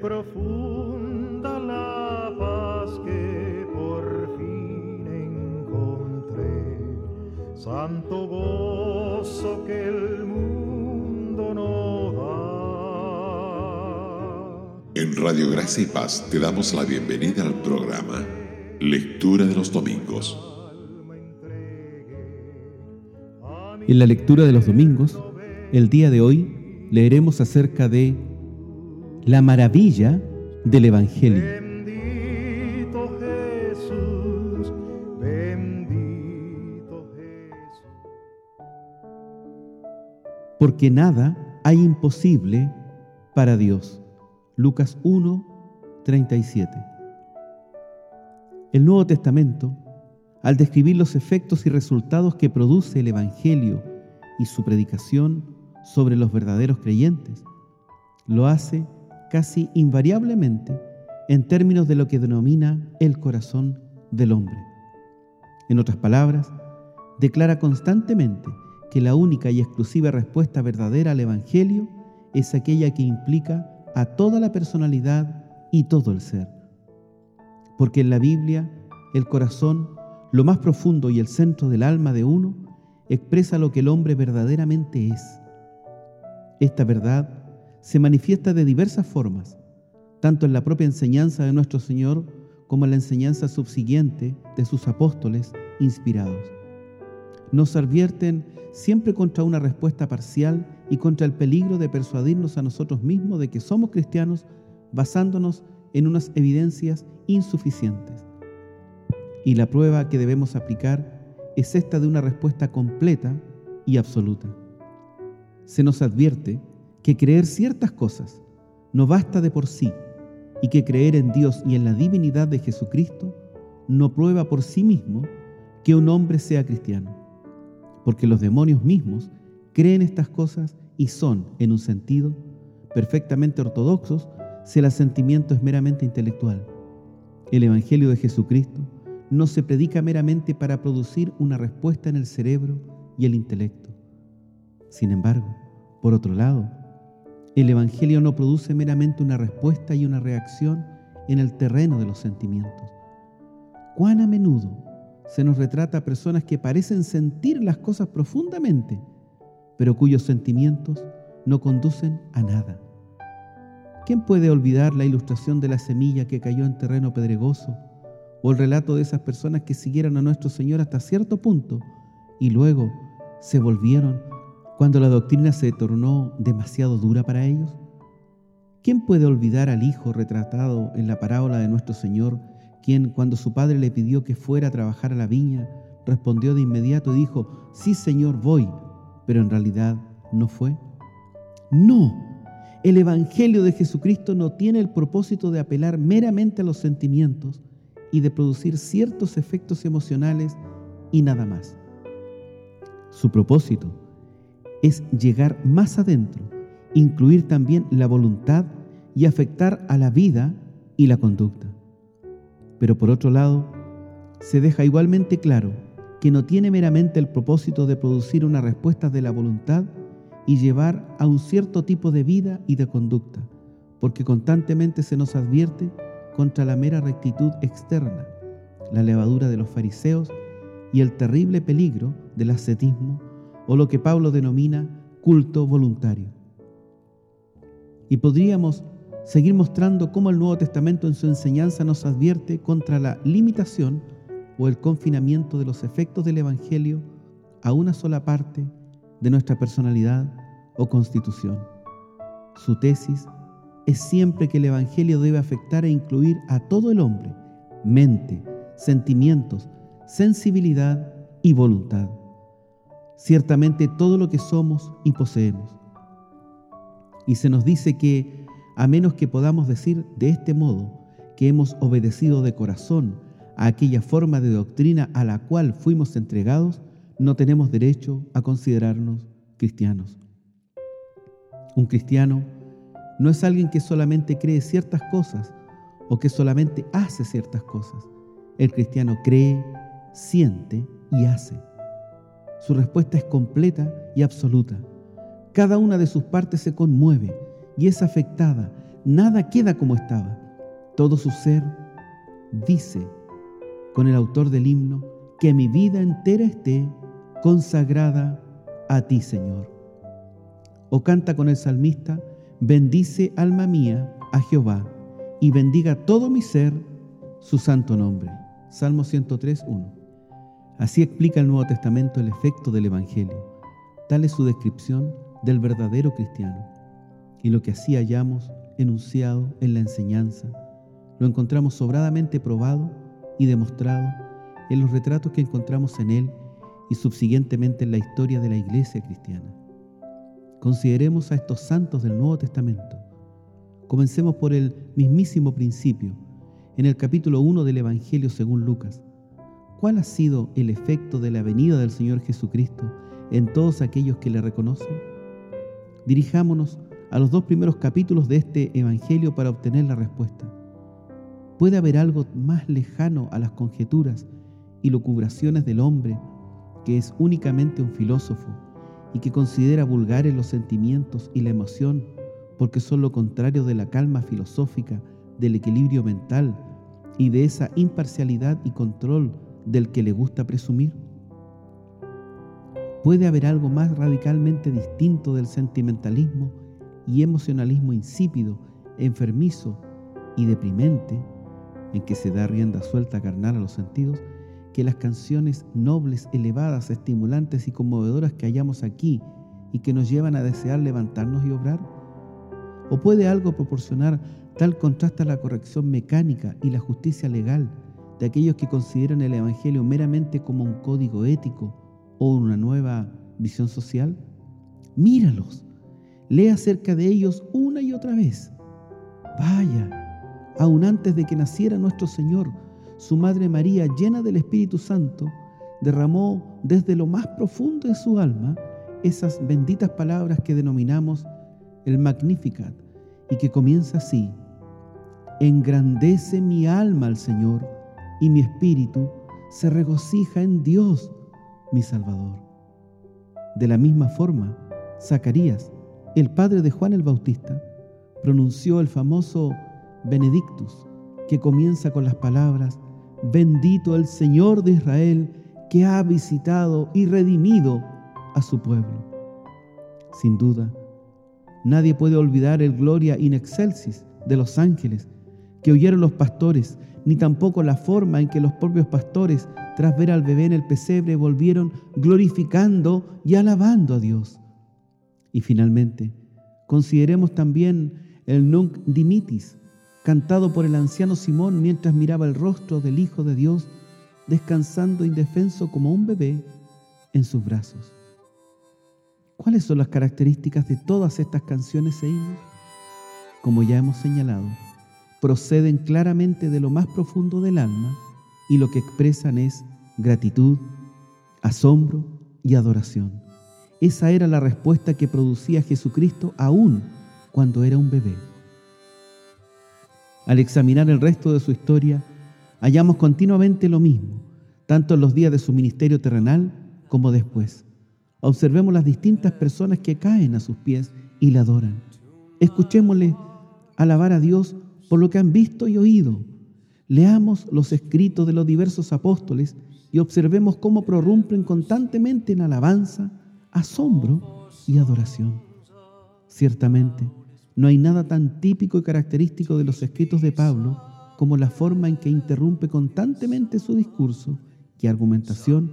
profunda la paz que por fin encontré, santo gozo que el mundo no da. En Radio Gracia y Paz te damos la bienvenida al programa Lectura de los Domingos. En la lectura de los domingos, el día de hoy leeremos acerca de la maravilla del Evangelio. Bendito Jesús, bendito Jesús. Porque nada hay imposible para Dios. Lucas 1, 37. El Nuevo Testamento, al describir los efectos y resultados que produce el Evangelio y su predicación sobre los verdaderos creyentes, lo hace casi invariablemente en términos de lo que denomina el corazón del hombre. En otras palabras, declara constantemente que la única y exclusiva respuesta verdadera al Evangelio es aquella que implica a toda la personalidad y todo el ser. Porque en la Biblia, el corazón, lo más profundo y el centro del alma de uno, expresa lo que el hombre verdaderamente es. Esta verdad se manifiesta de diversas formas, tanto en la propia enseñanza de nuestro Señor como en la enseñanza subsiguiente de sus apóstoles inspirados. Nos advierten siempre contra una respuesta parcial y contra el peligro de persuadirnos a nosotros mismos de que somos cristianos basándonos en unas evidencias insuficientes. Y la prueba que debemos aplicar es esta de una respuesta completa y absoluta. Se nos advierte que creer ciertas cosas no basta de por sí y que creer en Dios y en la divinidad de Jesucristo no prueba por sí mismo que un hombre sea cristiano, porque los demonios mismos creen estas cosas y son, en un sentido, perfectamente ortodoxos si el asentimiento es meramente intelectual. El Evangelio de Jesucristo no se predica meramente para producir una respuesta en el cerebro y el intelecto. Sin embargo, por otro lado, el Evangelio no produce meramente una respuesta y una reacción en el terreno de los sentimientos. ¿Cuán a menudo se nos retrata a personas que parecen sentir las cosas profundamente, pero cuyos sentimientos no conducen a nada? ¿Quién puede olvidar la ilustración de la semilla que cayó en terreno pedregoso o el relato de esas personas que siguieron a nuestro Señor hasta cierto punto y luego se volvieron cuando la doctrina se tornó demasiado dura para ellos? ¿Quién puede olvidar al hijo retratado en la parábola de nuestro Señor, quien cuando su padre le pidió que fuera a trabajar a la viña, respondió de inmediato y dijo, sí Señor, voy, pero en realidad no fue? No, el Evangelio de Jesucristo no tiene el propósito de apelar meramente a los sentimientos y de producir ciertos efectos emocionales y nada más. Su propósito es llegar más adentro, incluir también la voluntad y afectar a la vida y la conducta. Pero por otro lado, se deja igualmente claro que no tiene meramente el propósito de producir una respuesta de la voluntad y llevar a un cierto tipo de vida y de conducta, porque constantemente se nos advierte contra la mera rectitud externa, la levadura de los fariseos y el terrible peligro del ascetismo o lo que Pablo denomina culto voluntario. Y podríamos seguir mostrando cómo el Nuevo Testamento en su enseñanza nos advierte contra la limitación o el confinamiento de los efectos del Evangelio a una sola parte de nuestra personalidad o constitución. Su tesis es siempre que el Evangelio debe afectar e incluir a todo el hombre, mente, sentimientos, sensibilidad y voluntad ciertamente todo lo que somos y poseemos. Y se nos dice que, a menos que podamos decir de este modo que hemos obedecido de corazón a aquella forma de doctrina a la cual fuimos entregados, no tenemos derecho a considerarnos cristianos. Un cristiano no es alguien que solamente cree ciertas cosas o que solamente hace ciertas cosas. El cristiano cree, siente y hace. Su respuesta es completa y absoluta. Cada una de sus partes se conmueve y es afectada, nada queda como estaba. Todo su ser dice con el autor del himno que mi vida entera esté consagrada a ti, Señor. O canta con el salmista, bendice alma mía a Jehová y bendiga todo mi ser su santo nombre. Salmo 103, 1. Así explica el Nuevo Testamento el efecto del Evangelio. Tal es su descripción del verdadero cristiano. Y lo que así hallamos enunciado en la enseñanza, lo encontramos sobradamente probado y demostrado en los retratos que encontramos en él y subsiguientemente en la historia de la iglesia cristiana. Consideremos a estos santos del Nuevo Testamento. Comencemos por el mismísimo principio, en el capítulo 1 del Evangelio según Lucas. ¿Cuál ha sido el efecto de la venida del Señor Jesucristo en todos aquellos que le reconocen? Dirijámonos a los dos primeros capítulos de este Evangelio para obtener la respuesta. ¿Puede haber algo más lejano a las conjeturas y locubraciones del hombre que es únicamente un filósofo y que considera vulgares los sentimientos y la emoción porque son lo contrario de la calma filosófica, del equilibrio mental y de esa imparcialidad y control del que le gusta presumir? ¿Puede haber algo más radicalmente distinto del sentimentalismo y emocionalismo insípido, enfermizo y deprimente, en que se da rienda suelta carnal a los sentidos, que las canciones nobles, elevadas, estimulantes y conmovedoras que hallamos aquí y que nos llevan a desear levantarnos y obrar? ¿O puede algo proporcionar tal contraste a la corrección mecánica y la justicia legal de aquellos que consideran el Evangelio meramente como un código ético o una nueva visión social? Míralos, Lee acerca de ellos una y otra vez. Vaya, aún antes de que naciera nuestro Señor, su Madre María, llena del Espíritu Santo, derramó desde lo más profundo de su alma esas benditas palabras que denominamos el Magnificat y que comienza así. Engrandece mi alma al Señor y mi espíritu se regocija en Dios, mi Salvador. De la misma forma, Zacarías, el padre de Juan el Bautista, pronunció el famoso Benedictus, que comienza con las palabras, bendito el Señor de Israel, que ha visitado y redimido a su pueblo. Sin duda, nadie puede olvidar el gloria in excelsis de los ángeles que oyeron los pastores, ni tampoco la forma en que los propios pastores, tras ver al bebé en el pesebre, volvieron glorificando y alabando a Dios. Y finalmente, consideremos también el Nunc Dimitis, cantado por el anciano Simón mientras miraba el rostro del Hijo de Dios, descansando indefenso como un bebé en sus brazos. ¿Cuáles son las características de todas estas canciones e himnos? Como ya hemos señalado, proceden claramente de lo más profundo del alma y lo que expresan es gratitud, asombro y adoración. Esa era la respuesta que producía Jesucristo aún cuando era un bebé. Al examinar el resto de su historia, hallamos continuamente lo mismo, tanto en los días de su ministerio terrenal como después. Observemos las distintas personas que caen a sus pies y le adoran. Escuchémosle alabar a Dios por lo que han visto y oído. Leamos los escritos de los diversos apóstoles y observemos cómo prorrumpen constantemente en alabanza, asombro y adoración. Ciertamente, no hay nada tan típico y característico de los escritos de Pablo como la forma en que interrumpe constantemente su discurso y argumentación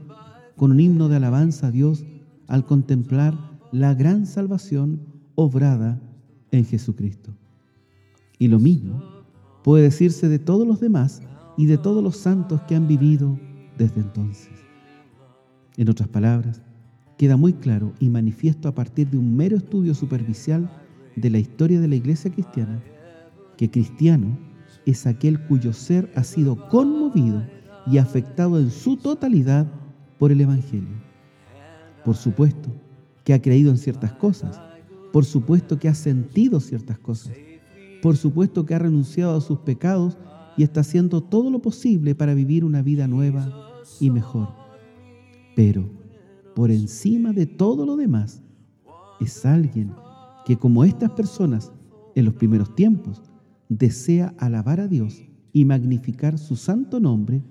con un himno de alabanza a Dios al contemplar la gran salvación obrada en Jesucristo. Y lo mismo puede decirse de todos los demás y de todos los santos que han vivido desde entonces. En otras palabras, queda muy claro y manifiesto a partir de un mero estudio superficial de la historia de la iglesia cristiana que cristiano es aquel cuyo ser ha sido conmovido y afectado en su totalidad por el Evangelio. Por supuesto que ha creído en ciertas cosas, por supuesto que ha sentido ciertas cosas, por supuesto que ha renunciado a sus pecados y está haciendo todo lo posible para vivir una vida nueva y mejor. Pero por encima de todo lo demás, es alguien que como estas personas en los primeros tiempos, desea alabar a Dios y magnificar su santo nombre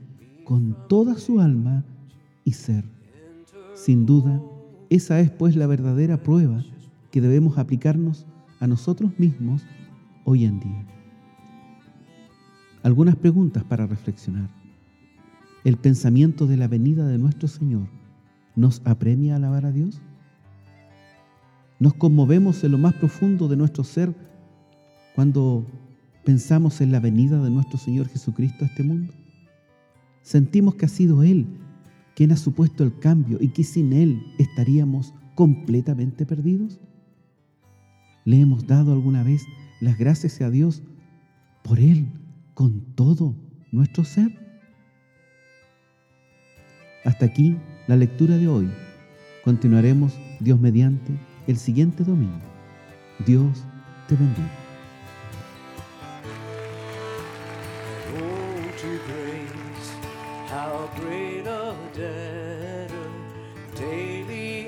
con toda su alma y ser. Sin duda, esa es pues la verdadera prueba que debemos aplicarnos a nosotros mismos hoy en día. Algunas preguntas para reflexionar. ¿El pensamiento de la venida de nuestro Señor nos apremia a alabar a Dios? ¿Nos conmovemos en lo más profundo de nuestro ser cuando pensamos en la venida de nuestro Señor Jesucristo a este mundo? Sentimos que ha sido Él quien ha supuesto el cambio y que sin Él estaríamos completamente perdidos. ¿Le hemos dado alguna vez las gracias a Dios por Él con todo nuestro ser? Hasta aquí la lectura de hoy. Continuaremos, Dios mediante, el siguiente domingo. Dios te bendiga.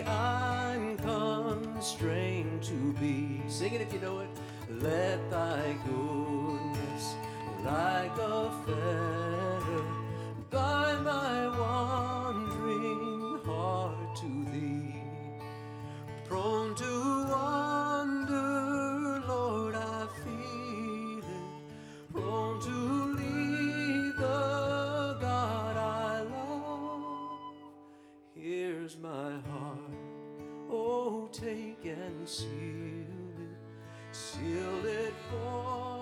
I'm constrained to be. Sing it if you know it. Let thy goodness, like a fetter, bind my wandering heart to thee. Prone to wander, Lord, I feel it. Prone to leave the God I love. Here's my heart, oh, take and seal it. Seal it for